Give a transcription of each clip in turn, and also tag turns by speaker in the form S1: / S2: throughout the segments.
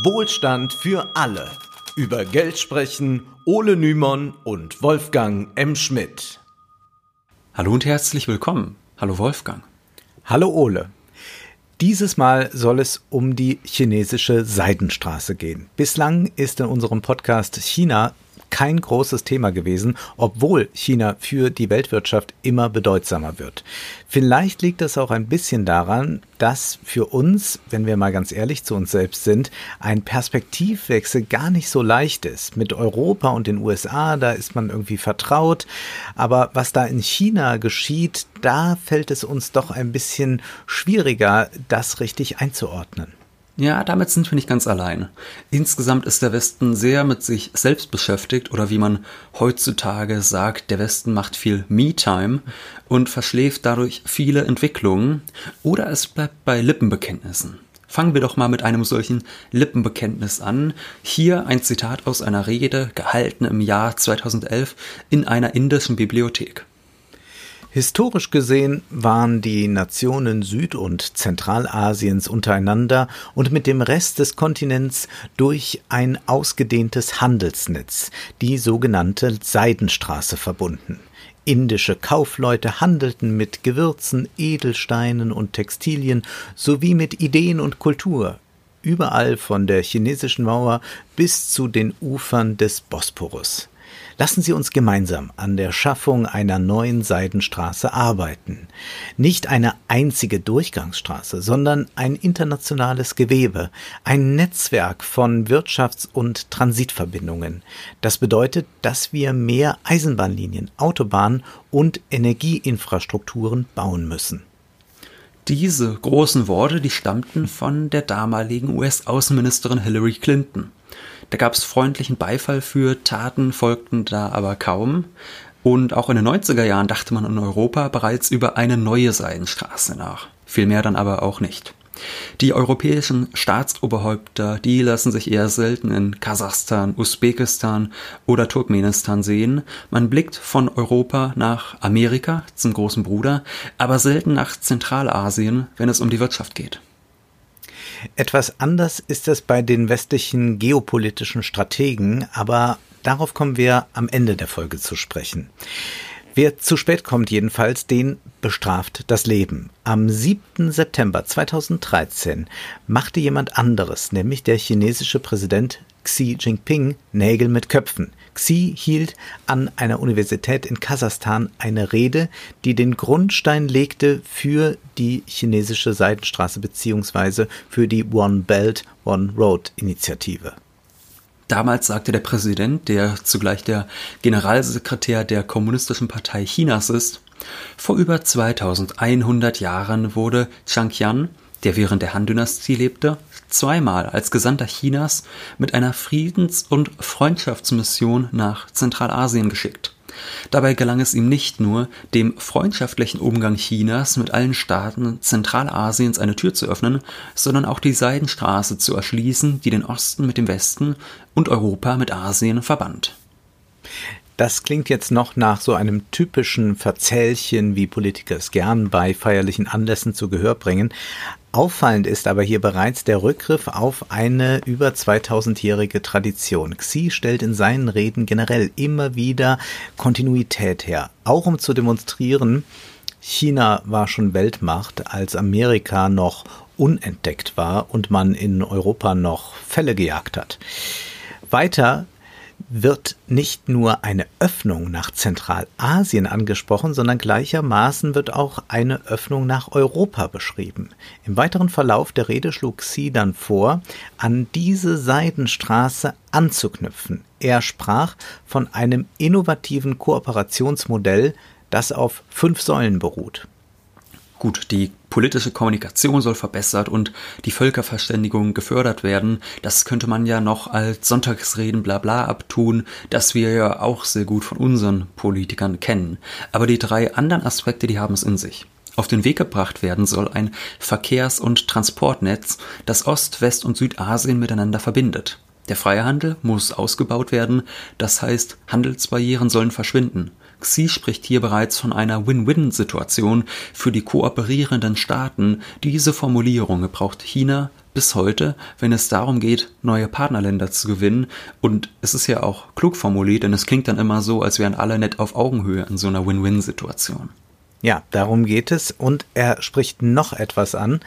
S1: Wohlstand für alle. Über Geld sprechen Ole Nymon und Wolfgang M. Schmidt.
S2: Hallo und herzlich willkommen. Hallo Wolfgang.
S3: Hallo Ole. Dieses Mal soll es um die chinesische Seidenstraße gehen. Bislang ist in unserem Podcast China kein großes Thema gewesen, obwohl China für die Weltwirtschaft immer bedeutsamer wird. Vielleicht liegt das auch ein bisschen daran, dass für uns, wenn wir mal ganz ehrlich zu uns selbst sind, ein Perspektivwechsel gar nicht so leicht ist. Mit Europa und den USA, da ist man irgendwie vertraut, aber was da in China geschieht, da fällt es uns doch ein bisschen schwieriger, das richtig einzuordnen.
S2: Ja, damit sind wir nicht ganz allein. Insgesamt ist der Westen sehr mit sich selbst beschäftigt oder wie man heutzutage sagt, der Westen macht viel Me-Time und verschläft dadurch viele Entwicklungen oder es bleibt bei Lippenbekenntnissen. Fangen wir doch mal mit einem solchen Lippenbekenntnis an. Hier ein Zitat aus einer Rede, gehalten im Jahr 2011 in einer indischen Bibliothek.
S3: Historisch gesehen waren die Nationen Süd- und Zentralasiens untereinander und mit dem Rest des Kontinents durch ein ausgedehntes Handelsnetz, die sogenannte Seidenstraße, verbunden. Indische Kaufleute handelten mit Gewürzen, Edelsteinen und Textilien sowie mit Ideen und Kultur, überall von der chinesischen Mauer bis zu den Ufern des Bosporus. Lassen Sie uns gemeinsam an der Schaffung einer neuen Seidenstraße arbeiten. Nicht eine einzige Durchgangsstraße, sondern ein internationales Gewebe, ein Netzwerk von Wirtschafts- und Transitverbindungen. Das bedeutet, dass wir mehr Eisenbahnlinien, Autobahnen und Energieinfrastrukturen bauen müssen.
S2: Diese großen Worte, die stammten von der damaligen US-Außenministerin Hillary Clinton. Da gab es freundlichen Beifall für, Taten folgten da aber kaum. Und auch in den 90er Jahren dachte man in Europa bereits über eine neue Seidenstraße nach. Viel mehr dann aber auch nicht. Die europäischen Staatsoberhäupter, die lassen sich eher selten in Kasachstan, Usbekistan oder Turkmenistan sehen. Man blickt von Europa nach Amerika zum großen Bruder, aber selten nach Zentralasien, wenn es um die Wirtschaft geht.
S3: Etwas anders ist es bei den westlichen geopolitischen Strategen, aber darauf kommen wir am Ende der Folge zu sprechen. Wer zu spät kommt jedenfalls, den bestraft das Leben. Am 7. September 2013 machte jemand anderes, nämlich der chinesische Präsident Xi Jinping, Nägel mit Köpfen. Xi hielt an einer Universität in Kasachstan eine Rede, die den Grundstein legte für die chinesische Seidenstraße bzw. für die One Belt, One Road Initiative.
S2: Damals sagte der Präsident, der zugleich der Generalsekretär der Kommunistischen Partei Chinas ist, vor über 2100 Jahren wurde Chang Qian, der während der Han-Dynastie lebte, zweimal als Gesandter Chinas mit einer Friedens- und Freundschaftsmission nach Zentralasien geschickt. Dabei gelang es ihm nicht nur, dem freundschaftlichen Umgang Chinas mit allen Staaten Zentralasiens eine Tür zu öffnen, sondern auch die Seidenstraße zu erschließen, die den Osten mit dem Westen und Europa mit Asien verband.
S3: Das klingt jetzt noch nach so einem typischen Verzählchen, wie Politiker es gern bei feierlichen Anlässen zu Gehör bringen. Auffallend ist aber hier bereits der Rückgriff auf eine über 2000-jährige Tradition. Xi stellt in seinen Reden generell immer wieder Kontinuität her, auch um zu demonstrieren, China war schon Weltmacht, als Amerika noch unentdeckt war und man in Europa noch Fälle gejagt hat. Weiter wird nicht nur eine Öffnung nach Zentralasien angesprochen, sondern gleichermaßen wird auch eine Öffnung nach Europa beschrieben. Im weiteren Verlauf der Rede schlug Xi dann vor, an diese Seidenstraße anzuknüpfen. Er sprach von einem innovativen Kooperationsmodell, das auf fünf Säulen beruht.
S2: Gut, die politische Kommunikation soll verbessert und die Völkerverständigung gefördert werden. Das könnte man ja noch als Sonntagsreden bla bla abtun, das wir ja auch sehr gut von unseren Politikern kennen. Aber die drei anderen Aspekte, die haben es in sich. Auf den Weg gebracht werden soll ein Verkehrs- und Transportnetz, das Ost-, West- und Südasien miteinander verbindet. Der freie Handel muss ausgebaut werden, das heißt, Handelsbarrieren sollen verschwinden. Xi spricht hier bereits von einer Win-Win-Situation für die kooperierenden Staaten. Diese Formulierung braucht China bis heute, wenn es darum geht, neue Partnerländer zu gewinnen. Und es ist ja auch klug formuliert, denn es klingt dann immer so, als wären alle nett auf Augenhöhe in so einer Win-Win-Situation.
S3: Ja, darum geht es. Und er spricht noch etwas an,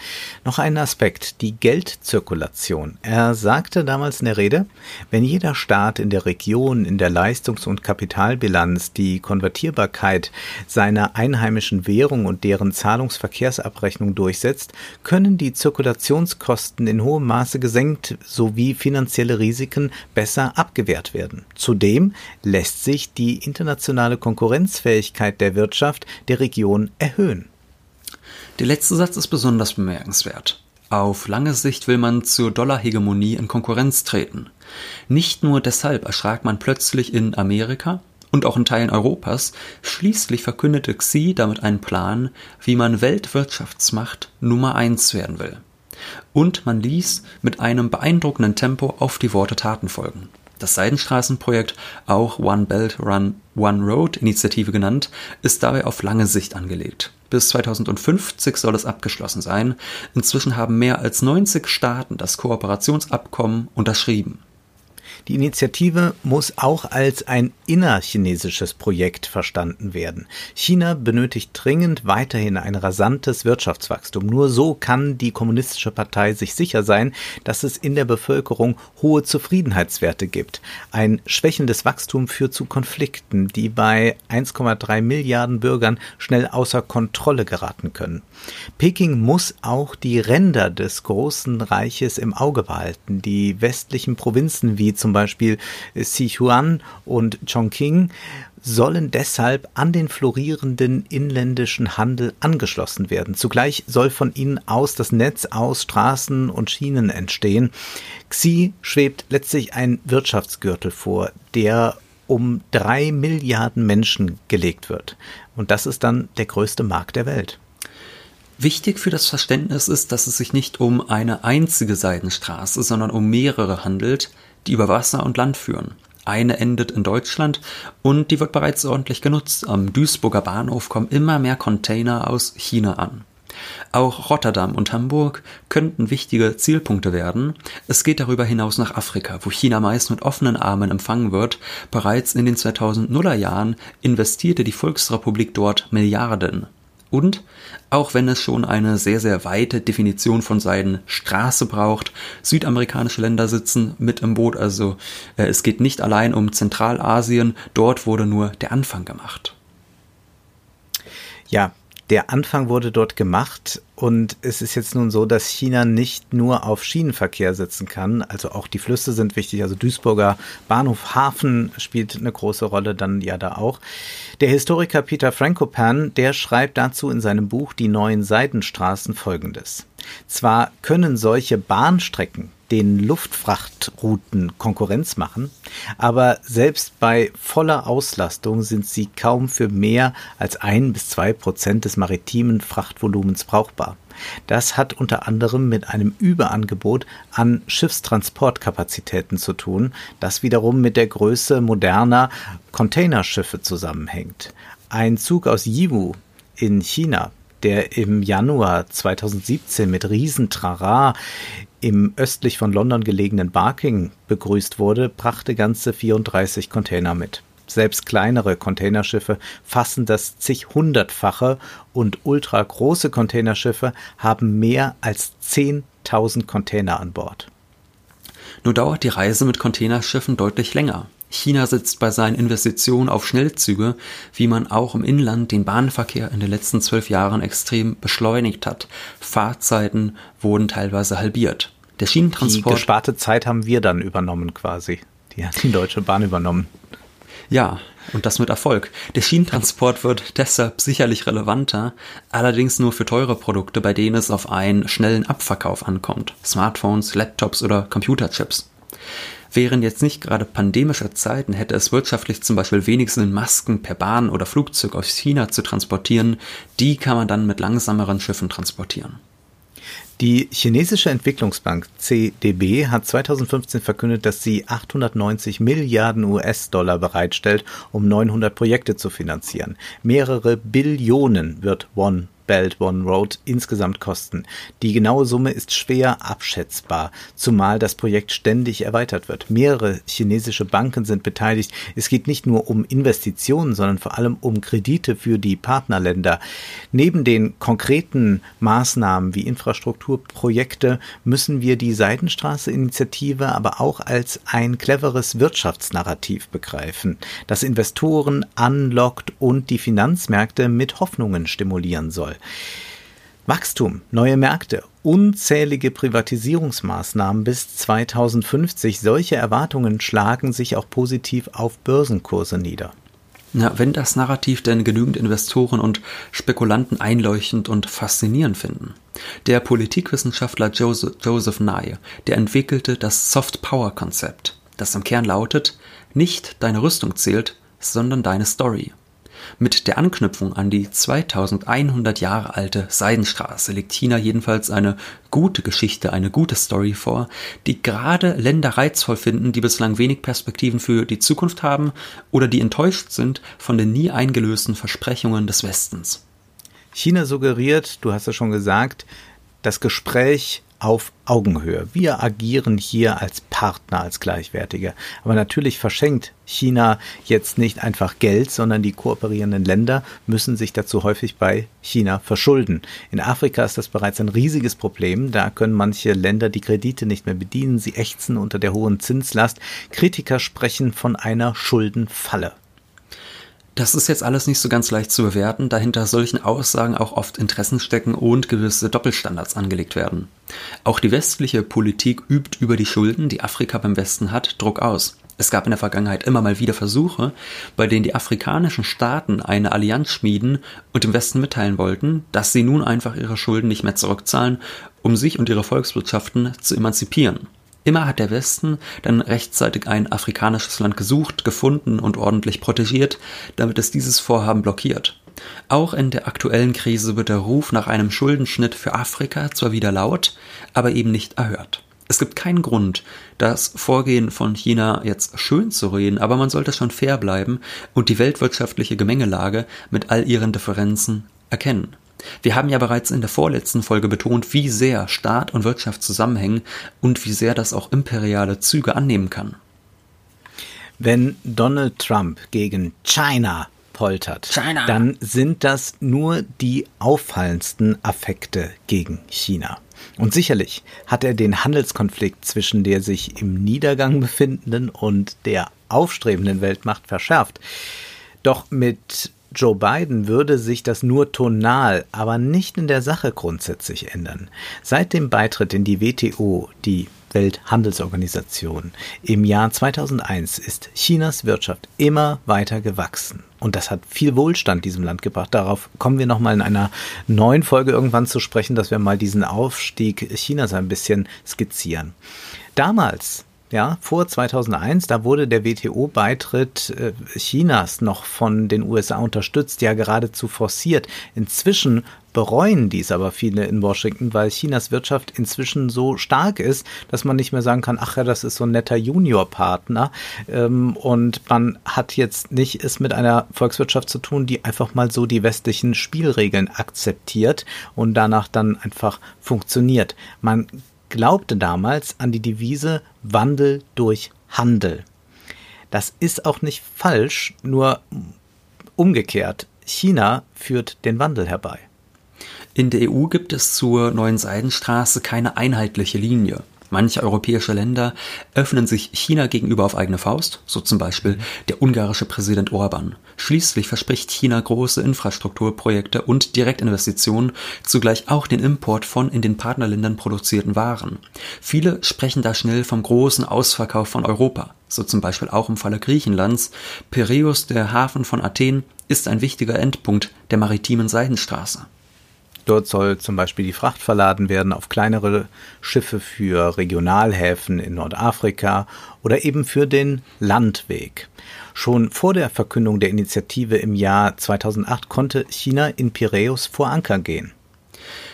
S3: noch einen Aspekt, die Geldzirkulation. Er sagte damals in der Rede, wenn jeder Staat in der Region in der Leistungs- und Kapitalbilanz die Konvertierbarkeit seiner einheimischen Währung und deren Zahlungsverkehrsabrechnung durchsetzt, können die Zirkulationskosten in hohem Maße gesenkt sowie finanzielle Risiken besser abgewehrt werden. Zudem lässt sich die internationale Konkurrenzfähigkeit der Wirtschaft der Region Region erhöhen.
S2: Der letzte Satz ist besonders bemerkenswert. Auf lange Sicht will man zur Dollarhegemonie in Konkurrenz treten. Nicht nur deshalb erschrak man plötzlich in Amerika und auch in Teilen Europas, schließlich verkündete Xi damit einen Plan, wie man Weltwirtschaftsmacht Nummer eins werden will. Und man ließ mit einem beeindruckenden Tempo auf die Worte Taten folgen. Das Seidenstraßenprojekt, auch One Belt Run One Road Initiative genannt, ist dabei auf lange Sicht angelegt. Bis 2050 soll es abgeschlossen sein. Inzwischen haben mehr als 90 Staaten das Kooperationsabkommen unterschrieben.
S3: Die Initiative muss auch als ein innerchinesisches Projekt verstanden werden. China benötigt dringend weiterhin ein rasantes Wirtschaftswachstum. Nur so kann die Kommunistische Partei sich sicher sein, dass es in der Bevölkerung hohe Zufriedenheitswerte gibt. Ein schwächendes Wachstum führt zu Konflikten, die bei 1,3 Milliarden Bürgern schnell außer Kontrolle geraten können. Peking muss auch die Ränder des großen Reiches im Auge behalten. Die westlichen Provinzen wie zum Beispiel Sichuan und Chongqing sollen deshalb an den florierenden inländischen Handel angeschlossen werden. Zugleich soll von ihnen aus das Netz aus Straßen und Schienen entstehen. Xi schwebt letztlich ein Wirtschaftsgürtel vor, der um drei Milliarden Menschen gelegt wird. Und das ist dann der größte Markt der Welt.
S2: Wichtig für das Verständnis ist, dass es sich nicht um eine einzige Seidenstraße, sondern um mehrere handelt, die über Wasser und Land führen. Eine endet in Deutschland und die wird bereits ordentlich genutzt. Am Duisburger Bahnhof kommen immer mehr Container aus China an. Auch Rotterdam und Hamburg könnten wichtige Zielpunkte werden. Es geht darüber hinaus nach Afrika, wo China meist mit offenen Armen empfangen wird. Bereits in den 2000er Jahren investierte die Volksrepublik dort Milliarden. Und auch wenn es schon eine sehr, sehr weite Definition von Seidenstraße braucht, südamerikanische Länder sitzen mit im Boot, also äh, es geht nicht allein um Zentralasien, dort wurde nur der Anfang gemacht.
S3: Ja, der Anfang wurde dort gemacht und es ist jetzt nun so, dass China nicht nur auf Schienenverkehr setzen kann, also auch die Flüsse sind wichtig, also Duisburger Bahnhof Hafen spielt eine große Rolle dann ja da auch. Der Historiker Peter Frankopan, der schreibt dazu in seinem Buch Die neuen Seidenstraßen folgendes. Zwar können solche Bahnstrecken den Luftfrachtrouten Konkurrenz machen, aber selbst bei voller Auslastung sind sie kaum für mehr als ein bis zwei Prozent des maritimen Frachtvolumens brauchbar. Das hat unter anderem mit einem Überangebot an Schiffstransportkapazitäten zu tun, das wiederum mit der Größe moderner Containerschiffe zusammenhängt. Ein Zug aus Yiwu in China der im Januar 2017 mit Riesentrara im östlich von London gelegenen Barking begrüßt wurde, brachte ganze 34 Container mit. Selbst kleinere Containerschiffe fassen das zig-hundertfache und ultragroße Containerschiffe haben mehr als 10.000 Container an Bord.
S2: Nur dauert die Reise mit Containerschiffen deutlich länger. China setzt bei seinen Investitionen auf Schnellzüge, wie man auch im Inland den Bahnverkehr in den letzten zwölf Jahren extrem beschleunigt hat. Fahrzeiten wurden teilweise halbiert.
S3: Der Schienentransport. Die gesparte Zeit haben wir dann übernommen quasi. Die hat die Deutsche Bahn übernommen.
S2: Ja, und das mit Erfolg. Der Schienentransport wird deshalb sicherlich relevanter, allerdings nur für teure Produkte, bei denen es auf einen schnellen Abverkauf ankommt. Smartphones, Laptops oder Computerchips. Während jetzt nicht gerade pandemischer Zeiten hätte es wirtschaftlich zum Beispiel wenig Sinn, Masken per Bahn oder Flugzeug aus China zu transportieren, die kann man dann mit langsameren Schiffen transportieren.
S3: Die chinesische Entwicklungsbank CDB hat 2015 verkündet, dass sie 890 Milliarden US-Dollar bereitstellt, um 900 Projekte zu finanzieren. Mehrere Billionen wird One Belt One Road insgesamt kosten. Die genaue Summe ist schwer abschätzbar, zumal das Projekt ständig erweitert wird. Mehrere chinesische Banken sind beteiligt. Es geht nicht nur um Investitionen, sondern vor allem um Kredite für die Partnerländer. Neben den konkreten Maßnahmen wie Infrastrukturprojekte müssen wir die Seidenstraße-Initiative aber auch als ein cleveres Wirtschaftsnarrativ begreifen, das Investoren anlockt und die Finanzmärkte mit Hoffnungen stimulieren soll. Wachstum, neue Märkte, unzählige Privatisierungsmaßnahmen bis 2050, solche Erwartungen schlagen sich auch positiv auf Börsenkurse nieder.
S2: Na, wenn das Narrativ denn genügend Investoren und Spekulanten einleuchtend und faszinierend finden. Der Politikwissenschaftler Joseph, Joseph Nye, der entwickelte das Soft Power Konzept, das im Kern lautet, nicht deine Rüstung zählt, sondern deine Story. Mit der Anknüpfung an die 2100 Jahre alte Seidenstraße legt China jedenfalls eine gute Geschichte, eine gute Story vor, die gerade Länder reizvoll finden, die bislang wenig Perspektiven für die Zukunft haben oder die enttäuscht sind von den nie eingelösten Versprechungen des Westens.
S3: China suggeriert, du hast es schon gesagt, das Gespräch auf Augenhöhe. Wir agieren hier als Partner, als Gleichwertige. Aber natürlich verschenkt China jetzt nicht einfach Geld, sondern die kooperierenden Länder müssen sich dazu häufig bei China verschulden. In Afrika ist das bereits ein riesiges Problem. Da können manche Länder die Kredite nicht mehr bedienen. Sie ächzen unter der hohen Zinslast. Kritiker sprechen von einer Schuldenfalle.
S2: Das ist jetzt alles nicht so ganz leicht zu bewerten, da hinter solchen Aussagen auch oft Interessen stecken und gewisse Doppelstandards angelegt werden. Auch die westliche Politik übt über die Schulden, die Afrika beim Westen hat, Druck aus. Es gab in der Vergangenheit immer mal wieder Versuche, bei denen die afrikanischen Staaten eine Allianz schmieden und dem Westen mitteilen wollten, dass sie nun einfach ihre Schulden nicht mehr zurückzahlen, um sich und ihre Volkswirtschaften zu emanzipieren. Immer hat der Westen dann rechtzeitig ein afrikanisches Land gesucht, gefunden und ordentlich protegiert, damit es dieses Vorhaben blockiert. Auch in der aktuellen Krise wird der Ruf nach einem Schuldenschnitt für Afrika zwar wieder laut, aber eben nicht erhört. Es gibt keinen Grund, das Vorgehen von China jetzt schön zu reden, aber man sollte schon fair bleiben und die weltwirtschaftliche Gemengelage mit all ihren Differenzen erkennen. Wir haben ja bereits in der vorletzten Folge betont, wie sehr Staat und Wirtschaft zusammenhängen und wie sehr das auch imperiale Züge annehmen kann.
S3: Wenn Donald Trump gegen China poltert, China. dann sind das nur die auffallendsten Affekte gegen China. Und sicherlich hat er den Handelskonflikt zwischen der sich im Niedergang befindenden und der aufstrebenden Weltmacht verschärft. Doch mit Joe Biden würde sich das nur tonal, aber nicht in der Sache grundsätzlich ändern. Seit dem Beitritt in die WTO, die Welthandelsorganisation, im Jahr 2001 ist Chinas Wirtschaft immer weiter gewachsen. Und das hat viel Wohlstand diesem Land gebracht. Darauf kommen wir nochmal in einer neuen Folge irgendwann zu sprechen, dass wir mal diesen Aufstieg Chinas ein bisschen skizzieren. Damals ja, vor 2001, da wurde der WTO-Beitritt äh, Chinas noch von den USA unterstützt, ja geradezu forciert. Inzwischen bereuen dies aber viele in Washington, weil Chinas Wirtschaft inzwischen so stark ist, dass man nicht mehr sagen kann, ach ja, das ist so ein netter Juniorpartner. Ähm, und man hat jetzt nicht es mit einer Volkswirtschaft zu tun, die einfach mal so die westlichen Spielregeln akzeptiert und danach dann einfach funktioniert. Man glaubte damals an die Devise Wandel durch Handel. Das ist auch nicht falsch, nur umgekehrt. China führt den Wandel herbei.
S2: In der EU gibt es zur neuen Seidenstraße keine einheitliche Linie. Manche europäische Länder öffnen sich China gegenüber auf eigene Faust, so zum Beispiel der ungarische Präsident Orban. Schließlich verspricht China große Infrastrukturprojekte und Direktinvestitionen, zugleich auch den Import von in den Partnerländern produzierten Waren. Viele sprechen da schnell vom großen Ausverkauf von Europa, so zum Beispiel auch im Falle Griechenlands. Piräus, der Hafen von Athen, ist ein wichtiger Endpunkt der maritimen Seidenstraße.
S3: Dort soll zum Beispiel die Fracht verladen werden auf kleinere Schiffe für Regionalhäfen in Nordafrika oder eben für den Landweg. Schon vor der Verkündung der Initiative im Jahr 2008 konnte China in Piräus vor Anker gehen.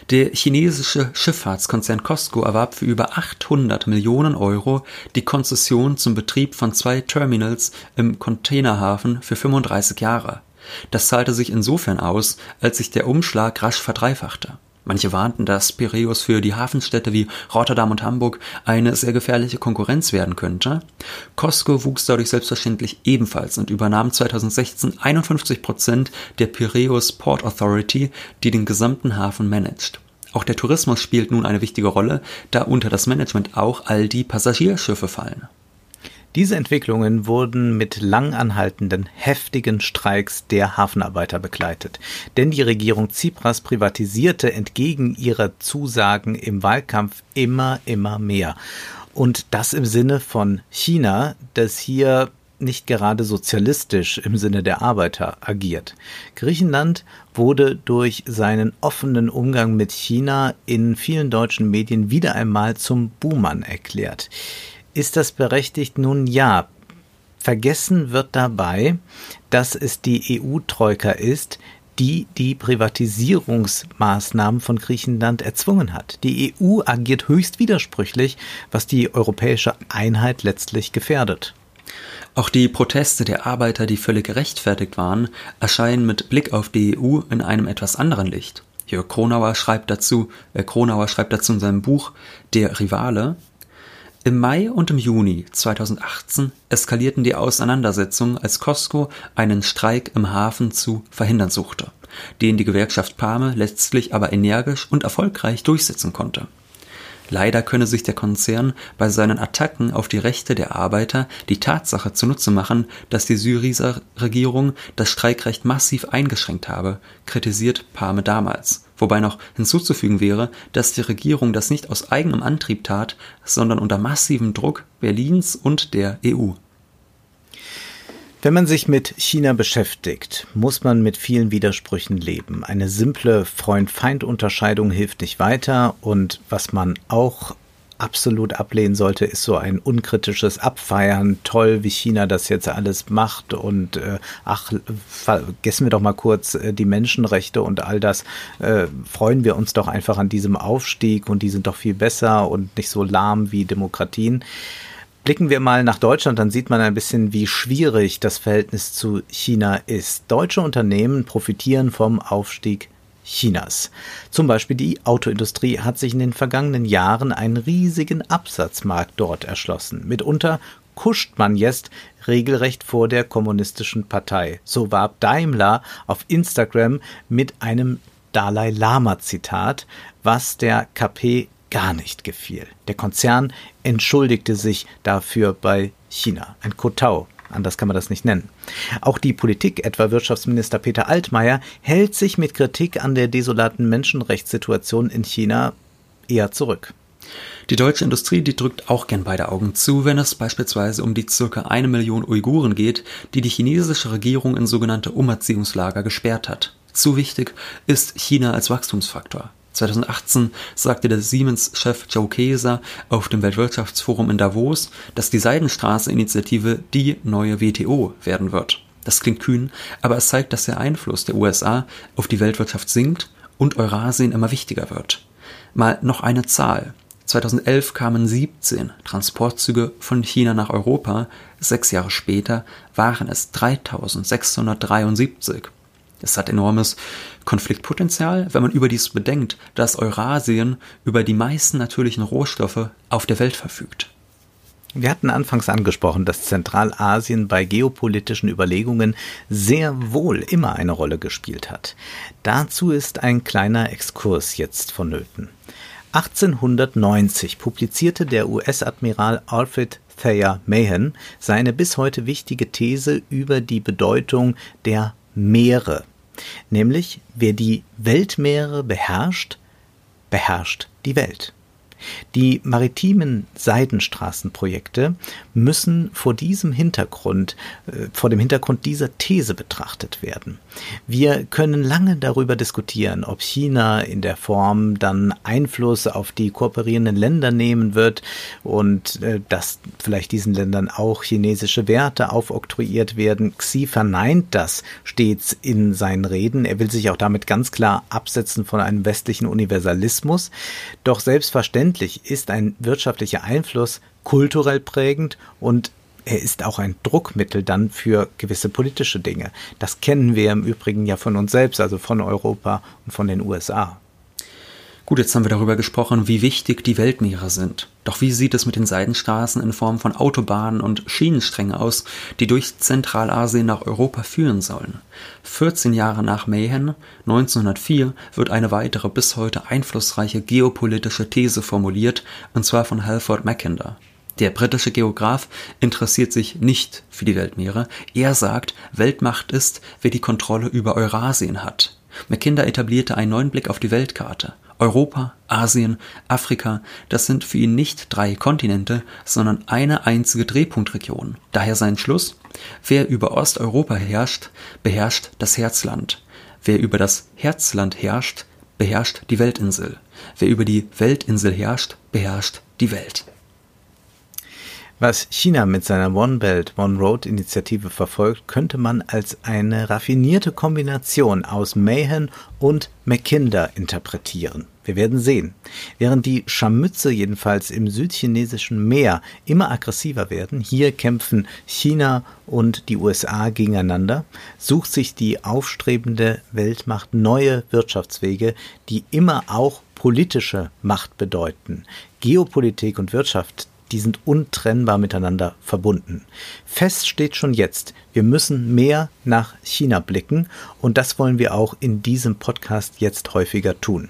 S2: Der chinesische Schifffahrtskonzern COSCO erwarb für über 800 Millionen Euro die Konzession zum Betrieb von zwei Terminals im Containerhafen für 35 Jahre. Das zahlte sich insofern aus, als sich der Umschlag rasch verdreifachte. Manche warnten, dass Piräus für die Hafenstädte wie Rotterdam und Hamburg eine sehr gefährliche Konkurrenz werden könnte. Costco wuchs dadurch selbstverständlich ebenfalls und übernahm 2016 51 Prozent der Piräus Port Authority, die den gesamten Hafen managt. Auch der Tourismus spielt nun eine wichtige Rolle, da unter das Management auch all die Passagierschiffe fallen.
S3: Diese Entwicklungen wurden mit lang anhaltenden, heftigen Streiks der Hafenarbeiter begleitet. Denn die Regierung Tsipras privatisierte entgegen ihrer Zusagen im Wahlkampf immer, immer mehr. Und das im Sinne von China, das hier nicht gerade sozialistisch im Sinne der Arbeiter agiert. Griechenland wurde durch seinen offenen Umgang mit China in vielen deutschen Medien wieder einmal zum Buhmann erklärt. Ist das berechtigt? Nun ja. Vergessen wird dabei, dass es die EU-Troika ist, die die Privatisierungsmaßnahmen von Griechenland erzwungen hat. Die EU agiert höchst widersprüchlich, was die europäische Einheit letztlich gefährdet.
S2: Auch die Proteste der Arbeiter, die völlig gerechtfertigt waren, erscheinen mit Blick auf die EU in einem etwas anderen Licht. Jörg Kronauer schreibt dazu, äh, Kronauer schreibt dazu in seinem Buch Der Rivale, im Mai und im Juni 2018 eskalierten die Auseinandersetzungen, als Costco einen Streik im Hafen zu verhindern suchte, den die Gewerkschaft Pame letztlich aber energisch und erfolgreich durchsetzen konnte. Leider könne sich der Konzern bei seinen Attacken auf die Rechte der Arbeiter die Tatsache zunutze machen, dass die Syriza Regierung das Streikrecht massiv eingeschränkt habe, kritisiert Pame damals wobei noch hinzuzufügen wäre, dass die Regierung das nicht aus eigenem Antrieb tat, sondern unter massivem Druck Berlins und der EU.
S3: Wenn man sich mit China beschäftigt, muss man mit vielen Widersprüchen leben. Eine simple Freund-Feind-Unterscheidung hilft nicht weiter und was man auch absolut ablehnen sollte, ist so ein unkritisches Abfeiern. Toll, wie China das jetzt alles macht und äh, ach, vergessen wir doch mal kurz äh, die Menschenrechte und all das. Äh, freuen wir uns doch einfach an diesem Aufstieg und die sind doch viel besser und nicht so lahm wie Demokratien. Blicken wir mal nach Deutschland, dann sieht man ein bisschen, wie schwierig das Verhältnis zu China ist. Deutsche Unternehmen profitieren vom Aufstieg Chinas. Zum Beispiel die Autoindustrie hat sich in den vergangenen Jahren einen riesigen Absatzmarkt dort erschlossen. Mitunter kuscht man jetzt regelrecht vor der kommunistischen Partei. So warb Daimler auf Instagram mit einem Dalai Lama Zitat, was der KP gar nicht gefiel. Der Konzern entschuldigte sich dafür bei China. Ein Kotau Anders kann man das nicht nennen. Auch die Politik, etwa Wirtschaftsminister Peter Altmaier, hält sich mit Kritik an der desolaten Menschenrechtssituation in China eher zurück.
S2: Die deutsche Industrie, die drückt auch gern beide Augen zu, wenn es beispielsweise um die circa eine Million Uiguren geht, die die chinesische Regierung in sogenannte Umerziehungslager gesperrt hat. Zu wichtig ist China als Wachstumsfaktor. 2018 sagte der Siemens-Chef Joe Keser auf dem Weltwirtschaftsforum in Davos, dass die Seidenstraße-Initiative die neue WTO werden wird. Das klingt kühn, aber es zeigt, dass der Einfluss der USA auf die Weltwirtschaft sinkt und Eurasien immer wichtiger wird. Mal noch eine Zahl. 2011 kamen 17 Transportzüge von China nach Europa, sechs Jahre später waren es 3673. Es hat enormes Konfliktpotenzial, wenn man überdies bedenkt, dass Eurasien über die meisten natürlichen Rohstoffe auf der Welt verfügt.
S3: Wir hatten anfangs angesprochen, dass Zentralasien bei geopolitischen Überlegungen sehr wohl immer eine Rolle gespielt hat. Dazu ist ein kleiner Exkurs jetzt vonnöten. 1890 publizierte der US-Admiral Alfred Thayer Mahan seine bis heute wichtige These über die Bedeutung der Meere Nämlich, wer die Weltmeere beherrscht, beherrscht die Welt. Die maritimen Seidenstraßenprojekte müssen vor diesem Hintergrund, äh, vor dem Hintergrund dieser These betrachtet werden. Wir können lange darüber diskutieren, ob China in der Form dann Einfluss auf die kooperierenden Länder nehmen wird und äh, dass vielleicht diesen Ländern auch chinesische Werte aufoktroyiert werden. Xi verneint das stets in seinen Reden. Er will sich auch damit ganz klar absetzen von einem westlichen Universalismus. Doch selbstverständlich ist ein wirtschaftlicher Einfluss kulturell prägend und er ist auch ein Druckmittel dann für gewisse politische Dinge. Das kennen wir im Übrigen ja von uns selbst, also von Europa und von den USA.
S2: Gut, jetzt haben wir darüber gesprochen, wie wichtig die Weltmeere sind. Doch wie sieht es mit den Seidenstraßen in Form von Autobahnen und Schienensträngen aus, die durch Zentralasien nach Europa führen sollen? 14 Jahre nach Mayhem, 1904, wird eine weitere bis heute einflussreiche geopolitische These formuliert, und zwar von Halford Mackinder. Der britische Geograf interessiert sich nicht für die Weltmeere. Er sagt, Weltmacht ist, wer die Kontrolle über Eurasien hat. Mackinder etablierte einen neuen Blick auf die Weltkarte. Europa, Asien, Afrika, das sind für ihn nicht drei Kontinente, sondern eine einzige Drehpunktregion. Daher sein Schluss, wer über Osteuropa herrscht, beherrscht das Herzland. Wer über das Herzland herrscht, beherrscht die Weltinsel. Wer über die Weltinsel herrscht, beherrscht die Welt.
S3: Was China mit seiner One Belt, One Road Initiative verfolgt, könnte man als eine raffinierte Kombination aus Mahan und Mackinder interpretieren. Wir werden sehen. Während die Scharmütze jedenfalls im südchinesischen Meer immer aggressiver werden, hier kämpfen China und die USA gegeneinander, sucht sich die aufstrebende Weltmacht neue Wirtschaftswege, die immer auch politische Macht bedeuten. Geopolitik und Wirtschaft die sind untrennbar miteinander verbunden. Fest steht schon jetzt, wir müssen mehr nach China blicken und das wollen wir auch in diesem Podcast jetzt häufiger tun.